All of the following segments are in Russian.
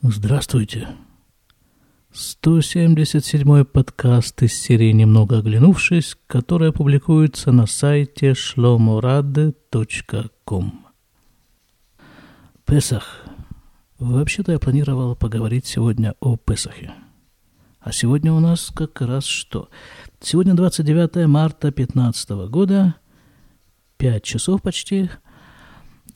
Здравствуйте. 177 подкаст из серии «Немного оглянувшись», которая публикуется на сайте shlomorad.com. Песах. Вообще-то я планировал поговорить сегодня о Песахе. А сегодня у нас как раз что? Сегодня 29 марта 2015 года, 5 часов почти –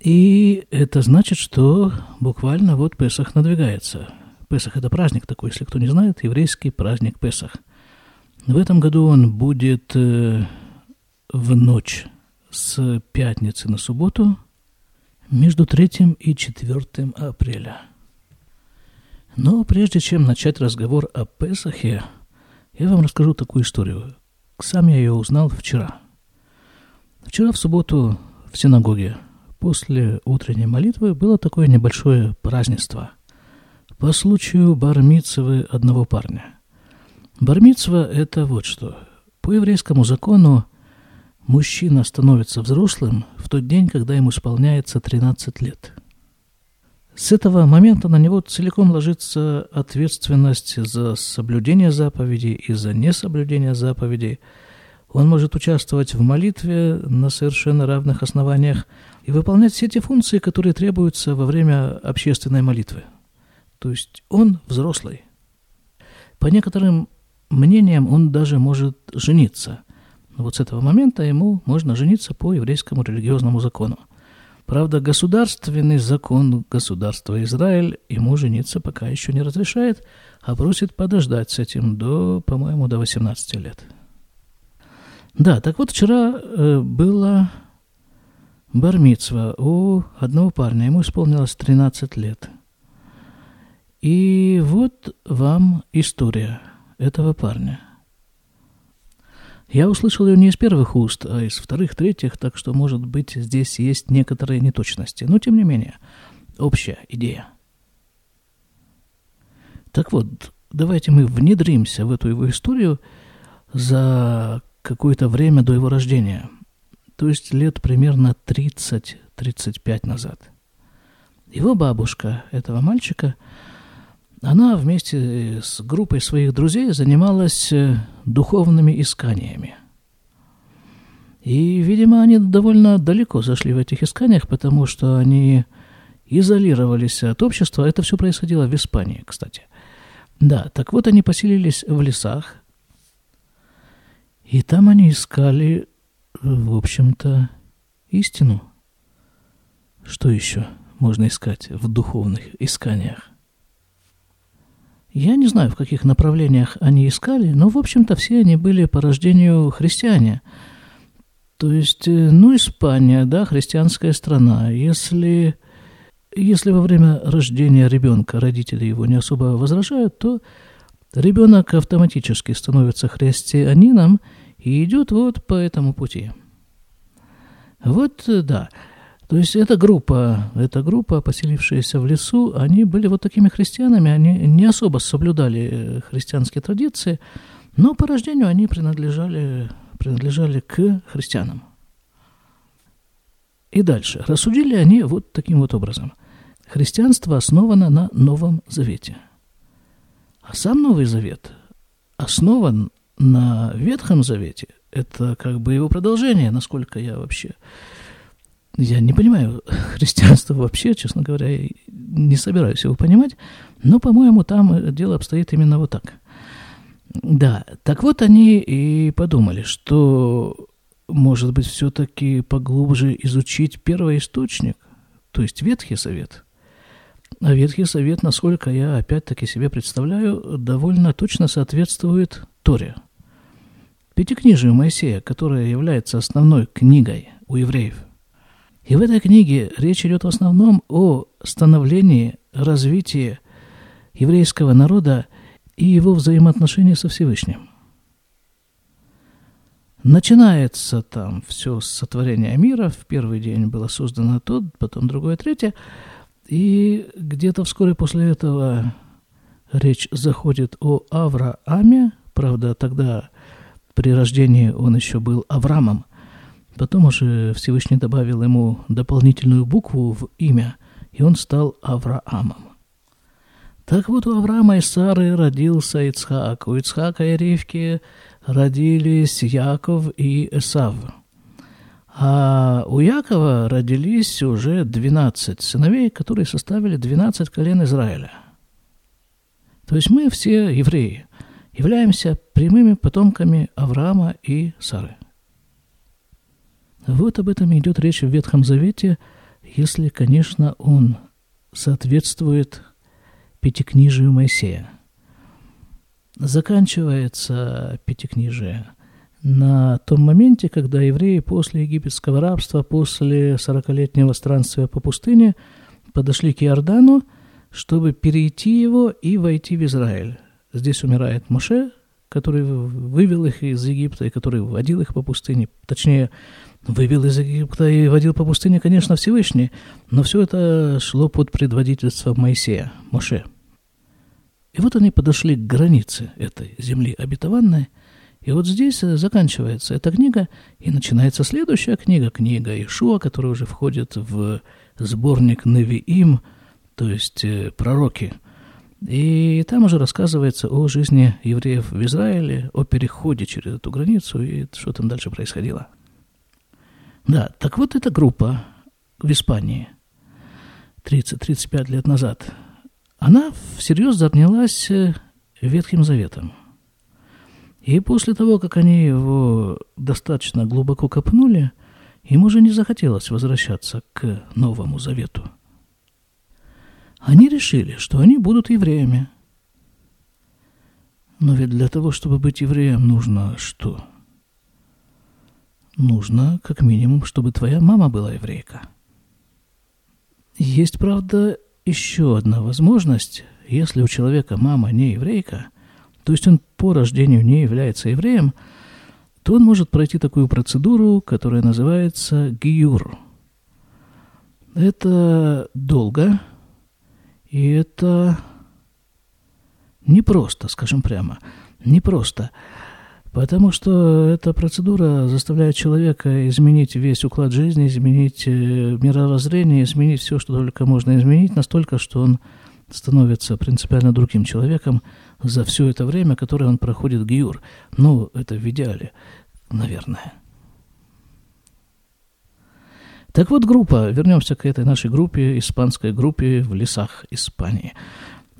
и это значит, что буквально вот Песах надвигается. Песах – это праздник такой, если кто не знает, еврейский праздник Песах. В этом году он будет э, в ночь с пятницы на субботу между 3 и 4 апреля. Но прежде чем начать разговор о Песахе, я вам расскажу такую историю. Сам я ее узнал вчера. Вчера в субботу в синагоге – после утренней молитвы было такое небольшое празднество по случаю бармицевы одного парня. Бармицва – это вот что. По еврейскому закону мужчина становится взрослым в тот день, когда ему исполняется 13 лет. С этого момента на него целиком ложится ответственность за соблюдение заповедей и за несоблюдение заповедей. Он может участвовать в молитве на совершенно равных основаниях – и выполнять все те функции, которые требуются во время общественной молитвы. То есть он взрослый. По некоторым мнениям он даже может жениться. Но вот с этого момента ему можно жениться по еврейскому религиозному закону. Правда, государственный закон государства Израиль ему жениться пока еще не разрешает, а просит подождать с этим до, по-моему, до 18 лет. Да, так вот вчера э, было Бармицва у одного парня, ему исполнилось 13 лет. И вот вам история этого парня. Я услышал ее не из первых уст, а из вторых, третьих, так что, может быть, здесь есть некоторые неточности. Но, тем не менее, общая идея. Так вот, давайте мы внедримся в эту его историю за какое-то время до его рождения – то есть лет примерно 30-35 назад. Его бабушка, этого мальчика, она вместе с группой своих друзей занималась э, духовными исканиями. И, видимо, они довольно далеко зашли в этих исканиях, потому что они изолировались от общества. Это все происходило в Испании, кстати. Да, так вот они поселились в лесах, и там они искали в общем-то, истину. Что еще можно искать в духовных исканиях? Я не знаю, в каких направлениях они искали, но, в общем-то, все они были по рождению христиане. То есть, э, ну, Испания, да, христианская страна. Если, если во время рождения ребенка родители его не особо возражают, то ребенок автоматически становится христианином – и идет вот по этому пути. Вот, э, да. То есть эта группа, эта группа, поселившаяся в лесу, они были вот такими христианами, они не особо соблюдали э, христианские традиции, но по рождению они принадлежали, принадлежали к христианам. И дальше. Рассудили они вот таким вот образом. Христианство основано на Новом Завете. А сам Новый Завет основан на Ветхом Завете, это как бы его продолжение, насколько я вообще... Я не понимаю христианство вообще, честно говоря, не собираюсь его понимать, но, по-моему, там дело обстоит именно вот так. Да, так вот они и подумали, что, может быть, все-таки поглубже изучить первоисточник, то есть Ветхий Совет. А Ветхий Совет, насколько я опять-таки себе представляю, довольно точно соответствует Торе – Пятикнижию Моисея, которая является основной книгой у евреев. И в этой книге речь идет в основном о становлении, развитии еврейского народа и его взаимоотношений со Всевышним. Начинается там все с сотворения мира. В первый день было создано то, потом другое, третье. И где-то вскоре после этого речь заходит о Аврааме. Правда, тогда при рождении он еще был Авраамом. Потом уже Всевышний добавил ему дополнительную букву в имя, и он стал Авраамом. Так вот, у Авраама и Сары родился Ицхак, у Ицхака и Ривки родились Яков и Эсав. А у Якова родились уже 12 сыновей, которые составили 12 колен Израиля. То есть мы все евреи, являемся прямыми потомками Авраама и Сары. Вот об этом идет речь в Ветхом Завете, если, конечно, он соответствует Пятикнижию Моисея. Заканчивается Пятикнижие на том моменте, когда евреи после египетского рабства, после сорокалетнего странствия по пустыне подошли к Иордану, чтобы перейти его и войти в Израиль. Здесь умирает Моше, который вывел их из Египта и который водил их по пустыне. Точнее, вывел из Египта и водил по пустыне, конечно, Всевышний, но все это шло под предводительством Моисея, Моше. И вот они подошли к границе этой земли обетованной, и вот здесь заканчивается эта книга, и начинается следующая книга, книга Ишуа, которая уже входит в сборник Невиим, то есть э, пророки – и там уже рассказывается о жизни евреев в Израиле, о переходе через эту границу и что там дальше происходило. Да, так вот эта группа в Испании 30-35 лет назад, она всерьез занялась э, Ветхим Заветом. И после того, как они его достаточно глубоко копнули, им уже не захотелось возвращаться к Новому Завету – они решили, что они будут евреями. Но ведь для того, чтобы быть евреем, нужно что? Нужно, как минимум, чтобы твоя мама была еврейка. Есть, правда, еще одна возможность. Если у человека мама не еврейка, то есть он по рождению не является евреем, то он может пройти такую процедуру, которая называется гиюр. Это долго, и это непросто, скажем прямо, непросто. Потому что эта процедура заставляет человека изменить весь уклад жизни, изменить э, мировоззрение, изменить все, что только можно изменить, настолько, что он становится принципиально другим человеком за все это время, которое он проходит гиюр. Ну, это в идеале, наверное. Так вот, группа, вернемся к этой нашей группе, испанской группе в лесах Испании.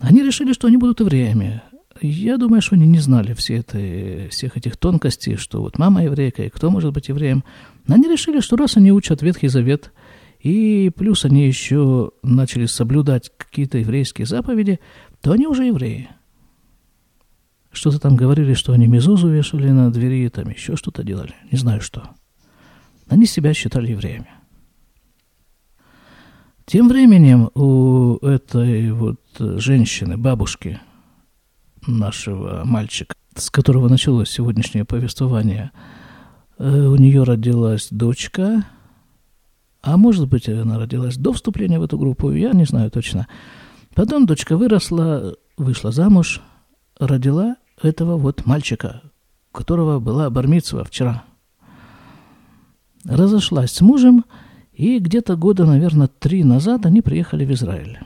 Они решили, что они будут евреями. Я думаю, что они не знали все это, всех этих тонкостей, что вот мама еврейка и кто может быть евреем. Но они решили, что раз они учат Ветхий Завет, и плюс они еще начали соблюдать какие-то еврейские заповеди, то они уже евреи. Что-то там говорили, что они мезузу вешали на двери, там еще что-то делали, не знаю что. Они себя считали евреями. Тем временем у этой вот женщины, бабушки нашего мальчика, с которого началось сегодняшнее повествование, э, у нее родилась дочка, а может быть, она родилась до вступления в эту группу, я не знаю точно. Потом дочка выросла, вышла замуж, родила этого вот мальчика, которого была бармицва вчера. Разошлась с мужем – и где-то года, наверное, три назад они приехали в Израиль.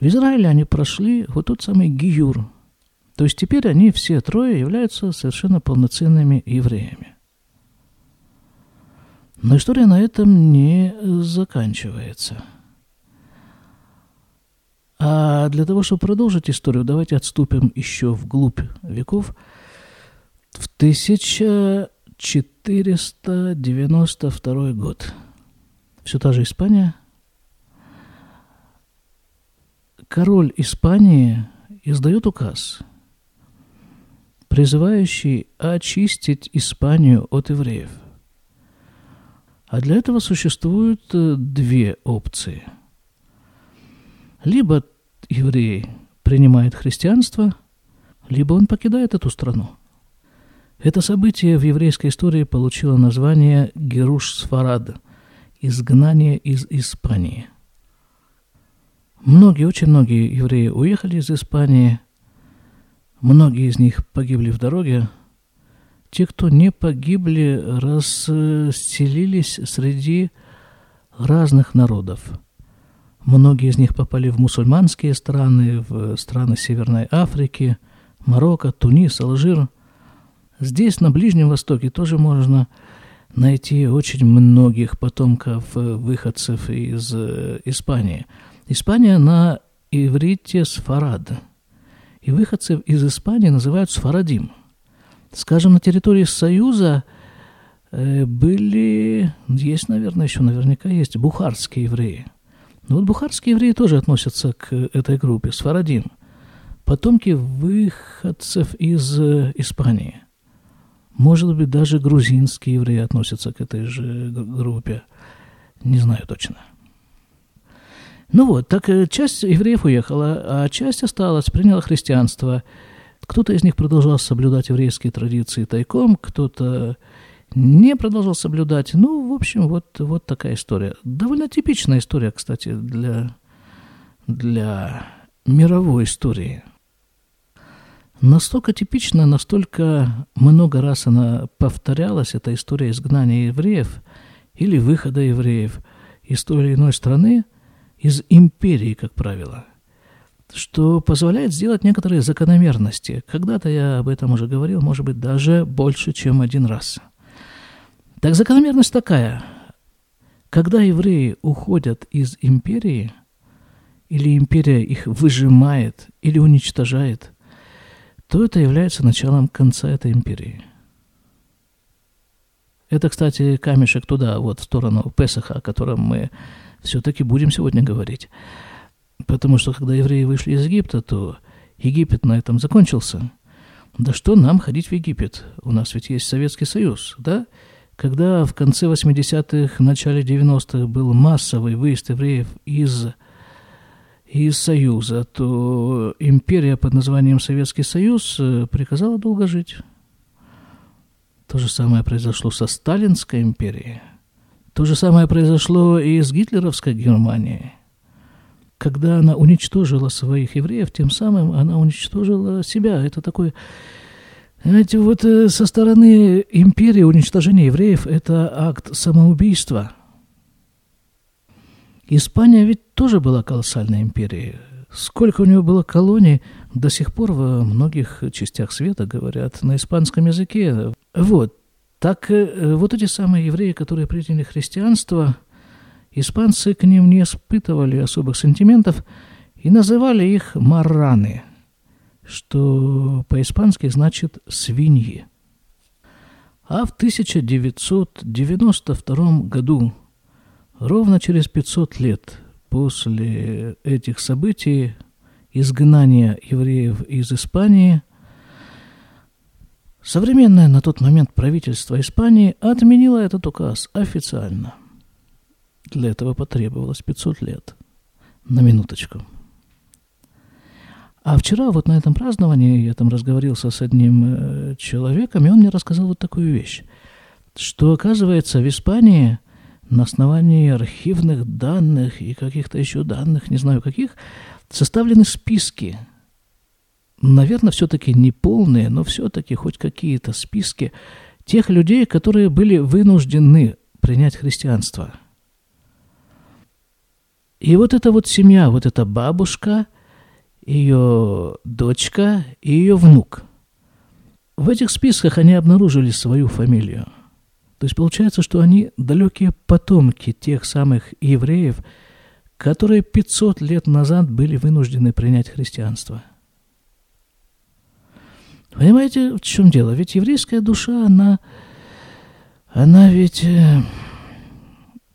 В Израиле они прошли вот тот самый Гиюр. То есть теперь они все трое являются совершенно полноценными евреями. Но история на этом не заканчивается. А для того, чтобы продолжить историю, давайте отступим еще вглубь веков. В 1000 492 год. Все та же Испания. Король Испании издает указ, призывающий очистить Испанию от евреев. А для этого существуют э, две опции. Либо еврей принимает христианство, либо он покидает эту страну – это событие в еврейской истории получило название Геруш Сфарад – изгнание из Испании. Многие, очень многие евреи уехали из Испании, многие из них погибли в дороге. Те, кто не погибли, расселились среди разных народов. Многие из них попали в мусульманские страны, в страны Северной Африки, Марокко, Тунис, Алжир. Здесь, на Ближнем Востоке, тоже можно найти очень многих потомков выходцев из э, Испании. Испания на иврите сфарад. И выходцев из Испании называют сфарадим. Скажем, на территории Союза э, были, есть, наверное, еще наверняка есть бухарские евреи. Но вот бухарские евреи тоже относятся к этой группе, сфарадим. Потомки выходцев из э, Испании. Может быть, даже грузинские евреи относятся к этой же группе. Не знаю точно. Ну вот, так э, часть евреев уехала, а часть осталась, приняла христианство. Кто-то из них продолжал соблюдать еврейские традиции тайком, кто-то не продолжал соблюдать. Ну, в общем, вот, вот такая история. Довольно типичная история, кстати, для, для мировой истории. Настолько типичная, настолько много раз она повторялась, эта история изгнания евреев или выхода евреев из той или иной страны, из империи, как правило, что позволяет сделать некоторые закономерности. Когда-то я об этом уже говорил, может быть, даже больше, чем один раз. Так закономерность такая. Когда евреи уходят из империи, или империя их выжимает, или уничтожает, то это является началом конца этой империи. Это, кстати, камешек туда, вот в сторону Песаха, о котором мы все-таки будем сегодня говорить. Потому что когда евреи вышли из Египта, то Египет на этом закончился. Да что нам ходить в Египет? У нас ведь есть Советский Союз, да? Когда в конце 80-х, начале 90-х был массовый выезд евреев из, из Союза, то империя под названием Советский Союз э, приказала долго жить. То же самое произошло со Сталинской империей – то же самое произошло и с гитлеровской Германией. Когда она уничтожила своих евреев, тем самым она уничтожила себя. Это такой... Знаете, вот э, со стороны империи уничтожение евреев – это акт самоубийства. Испания ведь тоже была колоссальной империей. Сколько у нее было колоний, до сих пор во многих частях света говорят на испанском языке. Вот. Так э, вот эти самые евреи, которые приняли христианство, испанцы к ним не испытывали особых сантиментов и называли их марраны, что по-испански значит «свиньи». А в 1992 году, ровно через 500 лет после этих событий, изгнания евреев из Испании – Современное на тот момент правительство Испании отменило этот указ официально. Для этого потребовалось 500 лет. На минуточку. А вчера вот на этом праздновании я там разговорился с одним э, человеком, и он мне рассказал вот такую вещь, что оказывается в Испании на основании архивных данных и каких-то еще данных, не знаю каких, составлены списки наверное, все-таки не полные, но все-таки хоть какие-то списки тех людей, которые были вынуждены принять христианство. И вот эта вот семья, вот эта бабушка, ее дочка и ее внук. В этих списках они обнаружили свою фамилию. То есть получается, что они далекие потомки тех самых евреев, которые 500 лет назад были вынуждены принять христианство – Понимаете, в чем дело? Ведь еврейская душа, она, она ведь, э,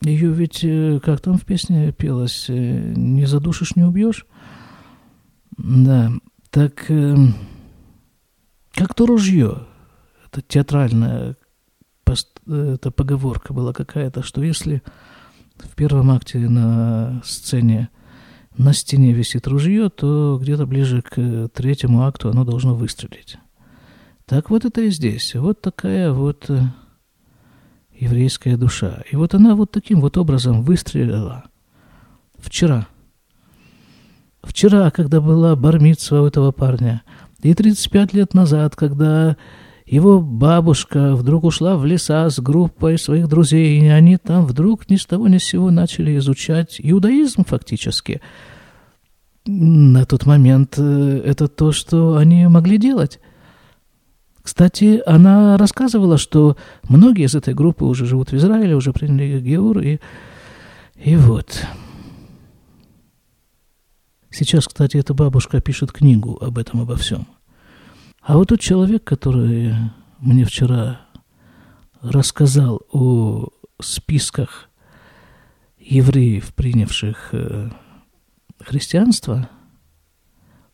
ее ведь, э, как там в песне пелось, э, не задушишь, не убьешь. Да, так, как то ружье, это театральная это поговорка была какая-то, что если в первом акте на сцене на стене висит ружье, то где-то ближе к третьему акту оно должно выстрелить. Так вот это и здесь. Вот такая вот э, еврейская душа. И вот она вот таким вот образом выстрелила вчера. Вчера, когда была бармитсва у этого парня, и 35 лет назад, когда его бабушка вдруг ушла в леса с группой своих друзей, и они там вдруг ни с того ни с сего начали изучать иудаизм фактически. На тот момент э, это то, что они могли делать. Кстати, она рассказывала, что многие из этой группы уже живут в Израиле, уже приняли Геур, и, и вот. Сейчас, кстати, эта бабушка пишет книгу об этом, обо всем. А вот тот человек, который мне вчера рассказал о списках евреев, принявших э, христианство,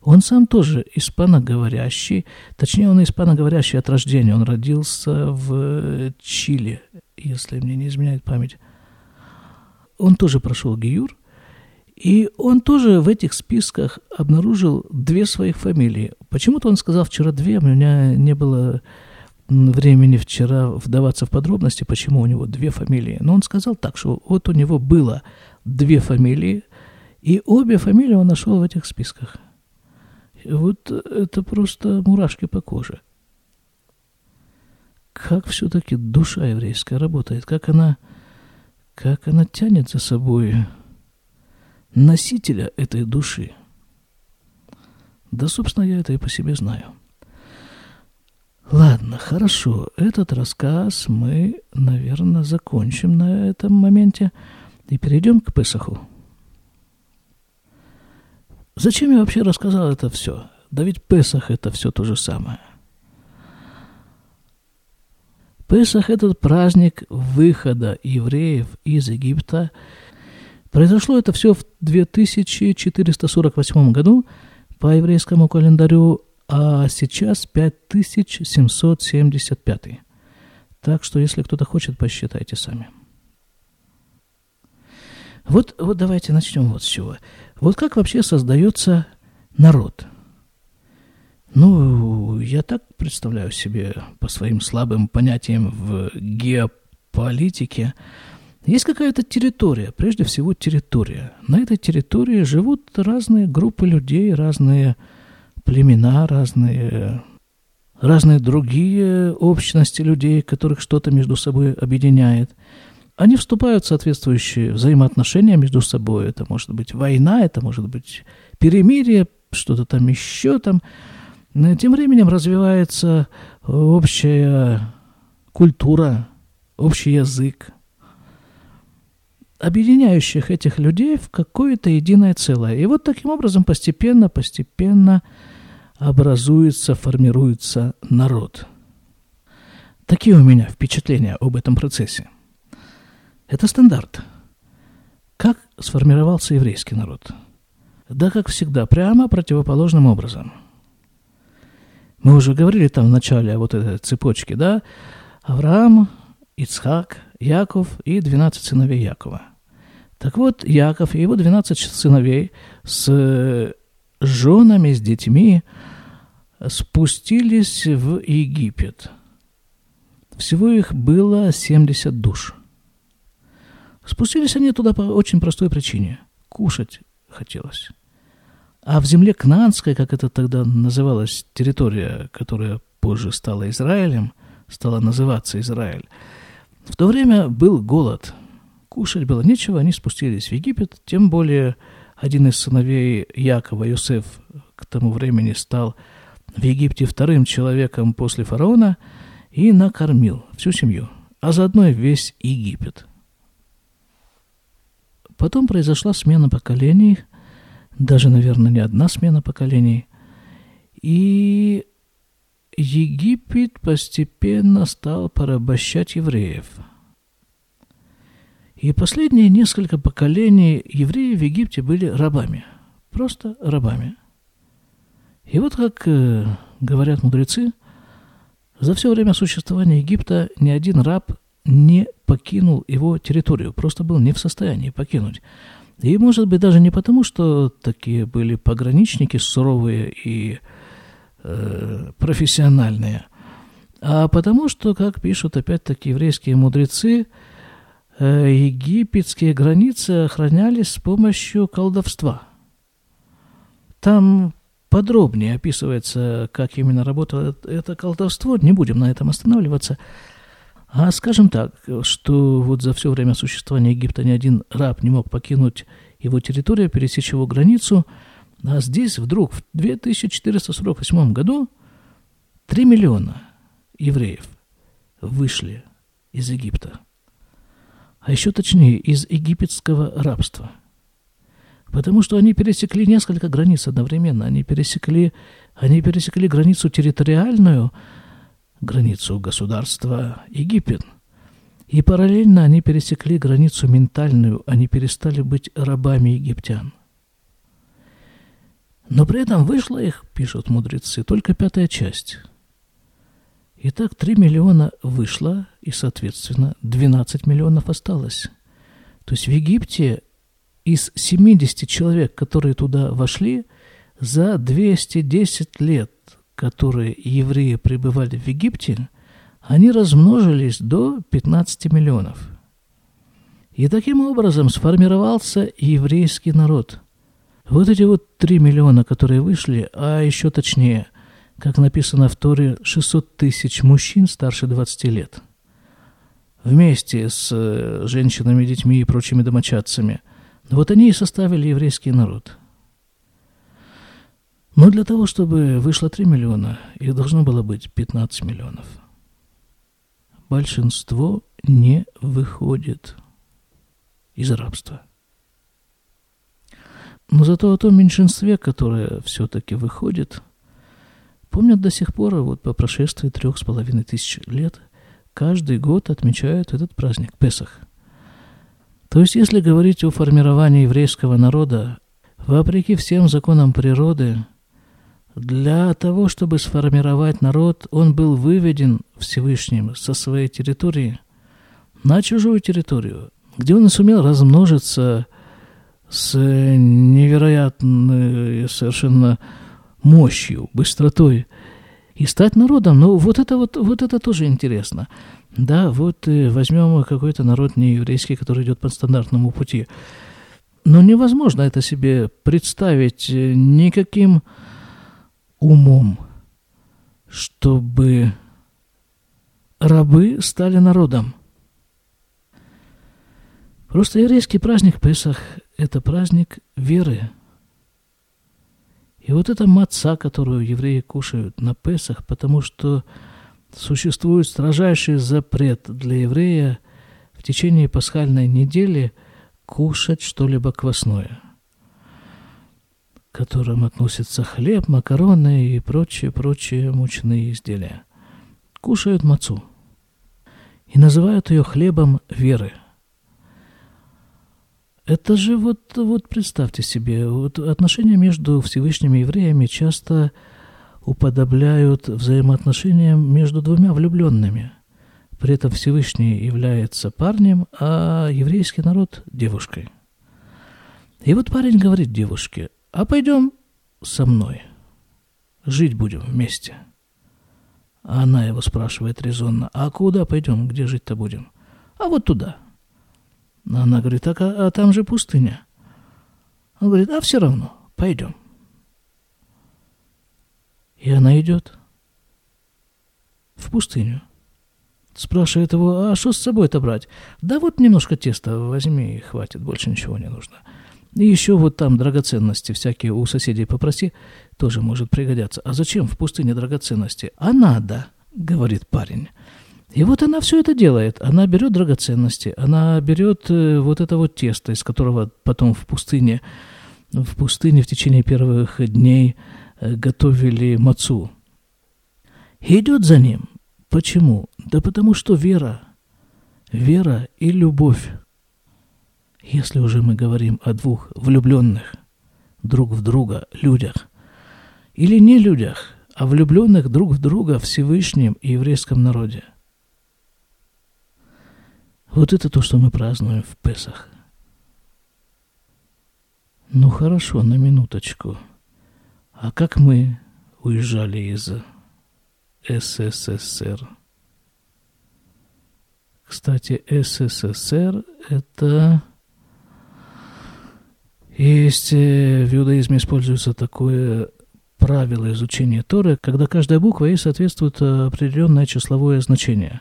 он сам тоже испаноговорящий, точнее, он испаноговорящий от рождения. Он родился в Чили, если мне не изменяет память. Он тоже прошел Гиюр, и он тоже в этих списках обнаружил две своих фамилии. Почему-то он сказал вчера две, у меня не было времени вчера вдаваться в подробности, почему у него две фамилии. Но он сказал так, что вот у него было две фамилии, и обе фамилии он нашел в этих списках. И вот это просто мурашки по коже. Как все-таки душа еврейская работает, как она, как она тянет за собой носителя этой души. Да, собственно, я это и по себе знаю. Ладно, хорошо. Этот рассказ мы, наверное, закончим на этом моменте и перейдем к Песаху. Зачем я вообще рассказал это все? Да ведь Песах это все то же самое. Песах – этот праздник выхода евреев из Египта – Произошло это все в 2448 году по еврейскому календарю, а сейчас 5775. Так что, если кто-то хочет, посчитайте сами. Вот, вот давайте начнем вот с чего. Вот как вообще создается народ? Ну, я так представляю себе по своим слабым понятиям в геополитике – есть какая-то территория, прежде всего территория. На этой территории живут разные группы людей, разные племена, разные, разные другие общности людей, которых что-то между собой объединяет. Они вступают в соответствующие взаимоотношения между собой. Это может быть война, это может быть перемирие, что-то там еще там. Тем временем развивается общая культура, общий язык, объединяющих этих людей в какое-то единое целое. И вот таким образом постепенно, постепенно образуется, формируется народ. Такие у меня впечатления об этом процессе. Это стандарт. Как сформировался еврейский народ? Да, как всегда, прямо противоположным образом. Мы уже говорили там в начале о вот этой цепочке, да? Авраам, Ицхак, Яков и 12 сыновей Якова. Так вот, Яков и его 12 сыновей с женами, с детьми спустились в Египет. Всего их было 70 душ. Спустились они туда по очень простой причине. Кушать хотелось. А в земле Кнанской, как это тогда называлась, территория, которая позже стала Израилем, стала называться Израиль, в то время был голод. Кушать было нечего, они спустились в Египет, тем более один из сыновей Якова, Йосеф, к тому времени стал в Египте вторым человеком после фараона и накормил всю семью, а заодно и весь Египет. Потом произошла смена поколений, даже, наверное, не одна смена поколений, и Египет постепенно стал порабощать евреев. И последние несколько поколений евреи в Египте были рабами. Просто рабами. И вот как э, говорят мудрецы, за все время существования Египта ни один раб не покинул его территорию, просто был не в состоянии покинуть. И, может быть, даже не потому, что такие были пограничники суровые и Э, профессиональные, а потому что, как пишут опять-таки еврейские мудрецы, э, египетские границы охранялись с помощью колдовства. Там подробнее описывается, как именно работало это колдовство. Не будем на этом останавливаться. А скажем так, что вот за все время существования Египта ни один раб не мог покинуть его территорию, пересечь его границу, а здесь вдруг в 2448 году 3 миллиона евреев вышли из Египта. А еще точнее, из египетского рабства. Потому что они пересекли несколько границ одновременно. Они пересекли, они пересекли границу территориальную – границу государства Египет. И параллельно они пересекли границу ментальную, они перестали быть рабами египтян. Но при этом вышла их, пишут мудрецы, только пятая часть. Итак, 3 миллиона вышло, и, соответственно, 12 миллионов осталось. То есть в Египте из 70 человек, которые туда вошли, за 210 лет которые евреи пребывали в Египте, они размножились до 15 миллионов. И таким образом сформировался еврейский народ. Вот эти вот 3 миллиона, которые вышли, а еще точнее, как написано в Торе, 600 тысяч мужчин старше 20 лет. Вместе с э, женщинами, детьми и прочими домочадцами. Вот они и составили еврейский народ – но для того, чтобы вышло 3 миллиона, их должно было быть 15 миллионов. Большинство не выходит из рабства. Но зато о том меньшинстве, которое все-таки выходит, помнят до сих пор, вот по прошествии трех с половиной тысяч лет, каждый год отмечают этот праздник, Песах. То есть, если говорить о формировании еврейского народа, вопреки всем законам природы, для того, чтобы сформировать народ, он был выведен Всевышним со своей территории на чужую территорию, где он сумел размножиться с невероятной совершенно мощью, быстротой и стать народом. Ну, вот это вот, вот это тоже интересно. Да, вот э, возьмем какой-то народ нееврейский, который идет по стандартному пути. Но невозможно это себе представить э, никаким умом, чтобы рабы стали народом. Просто еврейский праздник Песах – это праздник веры. И вот эта маца, которую евреи кушают на Песах, потому что существует строжайший запрет для еврея в течение пасхальной недели кушать что-либо квасное – к которым относятся хлеб, макароны и прочие-прочие мучные изделия. Кушают мацу и называют ее хлебом веры. Это же вот, вот представьте себе, вот отношения между Всевышними евреями часто уподобляют взаимоотношениям между двумя влюбленными. При этом Всевышний является парнем, а еврейский народ – девушкой. И вот парень говорит девушке, а пойдем со мной. Жить будем вместе. А она его спрашивает резонно, а куда пойдем, где жить-то будем? А вот туда. Она говорит, так, а, а там же пустыня. Он говорит, а все равно, пойдем. И она идет в пустыню. Спрашивает его, а что с собой-то брать? Да вот немножко теста возьми и хватит, больше ничего не нужно. И еще вот там драгоценности всякие у соседей попроси, тоже может пригодятся. А зачем в пустыне драгоценности? А надо, говорит парень. И вот она все это делает. Она берет драгоценности, она берет э, вот это вот тесто, из которого потом в пустыне, в пустыне в течение первых дней э, готовили мацу. Идет за ним. Почему? Да потому что вера. Вера и любовь. Если уже мы говорим о двух влюбленных друг в друга людях, или не людях, а влюбленных друг в друга Всевышнем и еврейском народе. Вот это то, что мы празднуем в Песах. Ну хорошо, на минуточку. А как мы уезжали из СССР? Кстати, СССР это есть э, в иудаизме используется такое правила изучения Торы, когда каждая буква ей соответствует определенное числовое значение.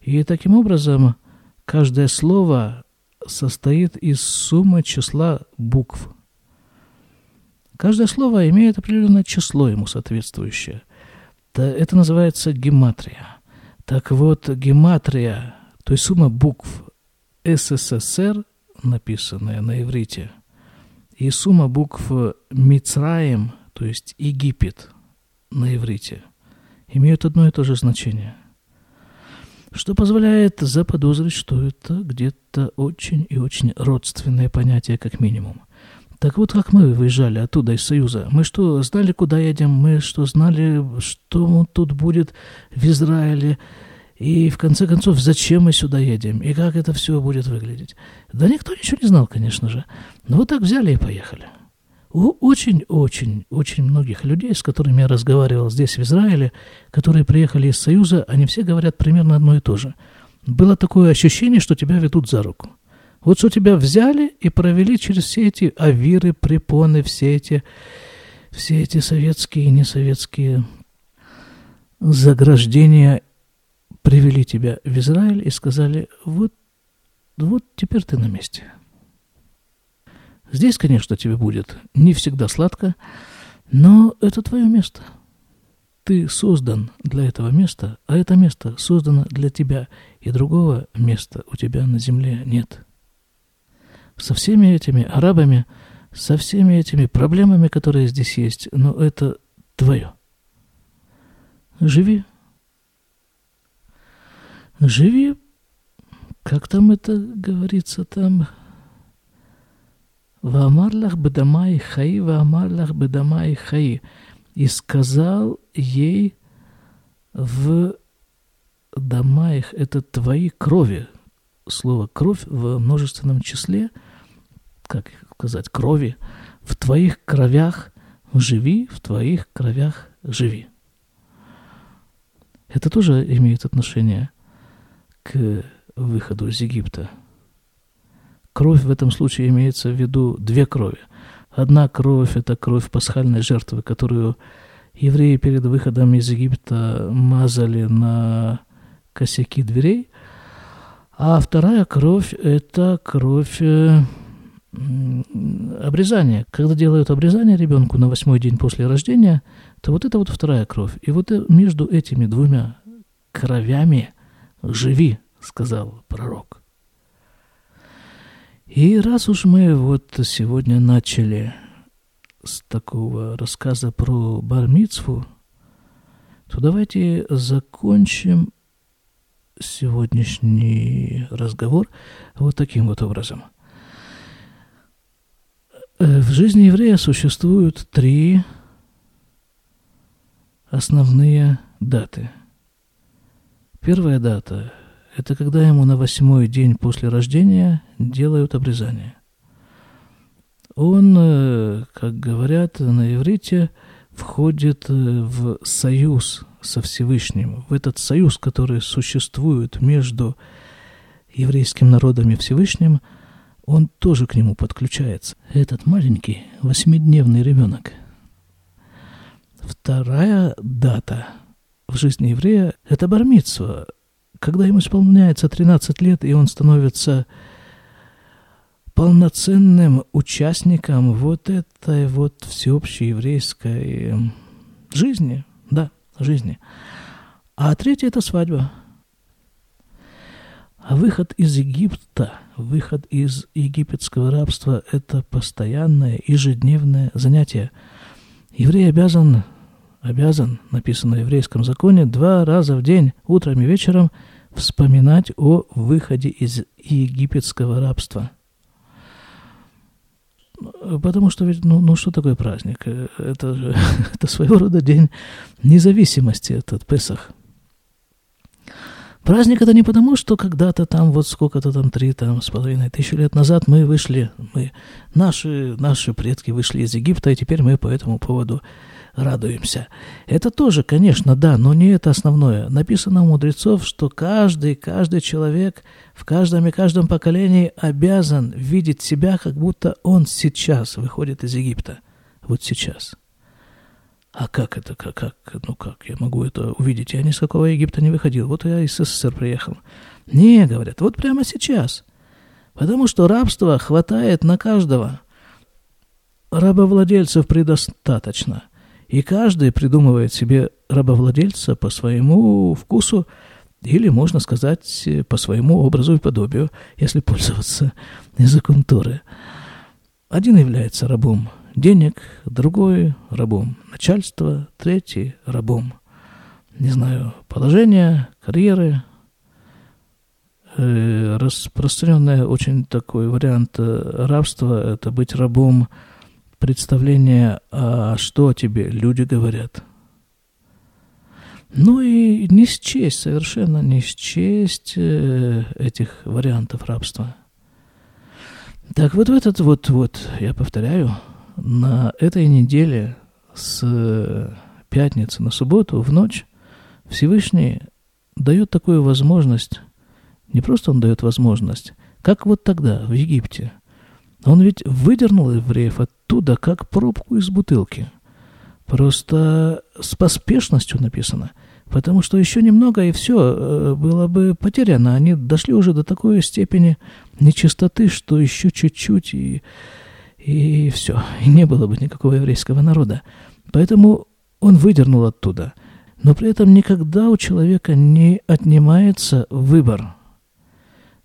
И таким образом каждое слово состоит из суммы числа букв. Каждое слово имеет определенное число ему соответствующее. Это называется гематрия. Так вот, гематрия, то есть сумма букв СССР, написанная на иврите, и сумма букв Мицраем, то есть Египет на иврите, имеют одно и то же значение – что позволяет заподозрить, что это где-то очень и очень родственное понятие, как минимум. Так вот, как мы выезжали оттуда, из Союза, мы что, знали, куда едем, мы что, знали, что тут будет в Израиле, и в конце концов, зачем мы сюда едем, и как это все будет выглядеть. Да никто ничего не знал, конечно же. Но вот так взяли и поехали. У очень-очень-очень многих людей, с которыми я разговаривал здесь, в Израиле, которые приехали из Союза, они все говорят примерно одно и то же. Было такое ощущение, что тебя ведут за руку. Вот что тебя взяли и провели через все эти авиры, препоны, все эти, все эти советские и несоветские заграждения, привели тебя в Израиль и сказали, вот, вот теперь ты на месте. Здесь, конечно, тебе будет не всегда сладко, но это твое место. Ты создан для этого места, а это место создано для тебя, и другого места у тебя на земле нет. Со всеми этими арабами, со всеми этими проблемами, которые здесь есть, но это твое. Живи. Живи, как там это говорится там, Ваамарлах бедамай хаи, ваамарлах бедамай хаи. И сказал ей в домаих, это твои крови. Слово кровь в множественном числе, как сказать, крови, в твоих кровях живи, в твоих кровях живи. Это тоже имеет отношение к выходу из Египта. Кровь в этом случае имеется в виду две крови. Одна кровь – это кровь пасхальной жертвы, которую евреи перед выходом из Египта мазали на косяки дверей. А вторая кровь – это кровь э, обрезания. Когда делают обрезание ребенку на восьмой день после рождения, то вот это вот вторая кровь. И вот э, между этими двумя кровями живи, сказал пророк. И раз уж мы вот сегодня начали с такого рассказа про Бармицву, то давайте закончим сегодняшний разговор вот таким вот образом. Э, в жизни еврея существуют три основные даты. Первая дата это когда ему на восьмой день после рождения делают обрезание. Он, э, как говорят на иврите, входит э, в союз со Всевышним, в этот союз, который существует между еврейским народом и Всевышним, он тоже к нему подключается. Этот маленький восьмидневный ребенок. Вторая дата в жизни еврея – это бармитсва, когда ему исполняется 13 лет, и он становится полноценным участником вот этой вот всеобщей еврейской жизни, да, жизни. А третье – это свадьба. А выход из Египта, выход из египетского рабства – это постоянное, ежедневное занятие. Еврей обязан обязан, написано в еврейском законе, два раза в день, утром и вечером, вспоминать о выходе из египетского рабства. Потому что ведь, ну, ну что такое праздник? Это, же, это своего рода день независимости, этот Песах. Праздник это не потому, что когда-то там, вот сколько-то там, три там, с половиной тысячи лет назад мы вышли, мы, наши, наши предки вышли из Египта, и теперь мы по этому поводу радуемся. Это тоже, конечно, да, но не это основное. Написано у мудрецов, что каждый, каждый человек в каждом и каждом поколении обязан видеть себя, как будто он сейчас выходит из Египта. Вот сейчас. А как это, как, как, ну как, я могу это увидеть? Я ни с какого Египта не выходил. Вот я из СССР приехал. Не, говорят, вот прямо сейчас. Потому что рабства хватает на каждого. Рабовладельцев предостаточно. И каждый придумывает себе рабовладельца по своему вкусу, или, можно сказать, по своему образу и подобию, если пользоваться языком Торы. Один является рабом денег, другой рабом начальства, третий рабом, не знаю, положения, карьеры. Э, распространенный очень такой вариант э, рабства – это быть рабом представления, а что тебе люди говорят. Ну и не счесть, совершенно не счесть э, этих вариантов рабства. Так вот в этот вот, вот, я повторяю, на этой неделе с пятницы на субботу в ночь Всевышний дает такую возможность, не просто он дает возможность, как вот тогда в Египте. Он ведь выдернул евреев оттуда, как пробку из бутылки. Просто с поспешностью написано – Потому что еще немного, и все э, было бы потеряно. Они дошли уже до такой степени нечистоты, что еще чуть-чуть, и и все, и не было бы никакого еврейского народа. Поэтому он выдернул оттуда. Но при этом никогда у человека не отнимается выбор.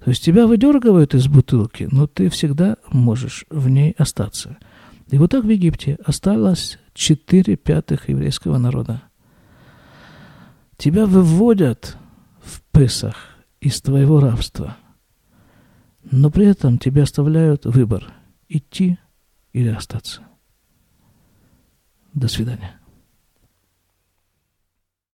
То есть тебя выдергивают из бутылки, но ты всегда можешь в ней остаться. И вот так в Египте осталось четыре пятых еврейского народа. Тебя выводят в Песах из твоего рабства, но при этом тебе оставляют выбор – идти или остаться. До свидания.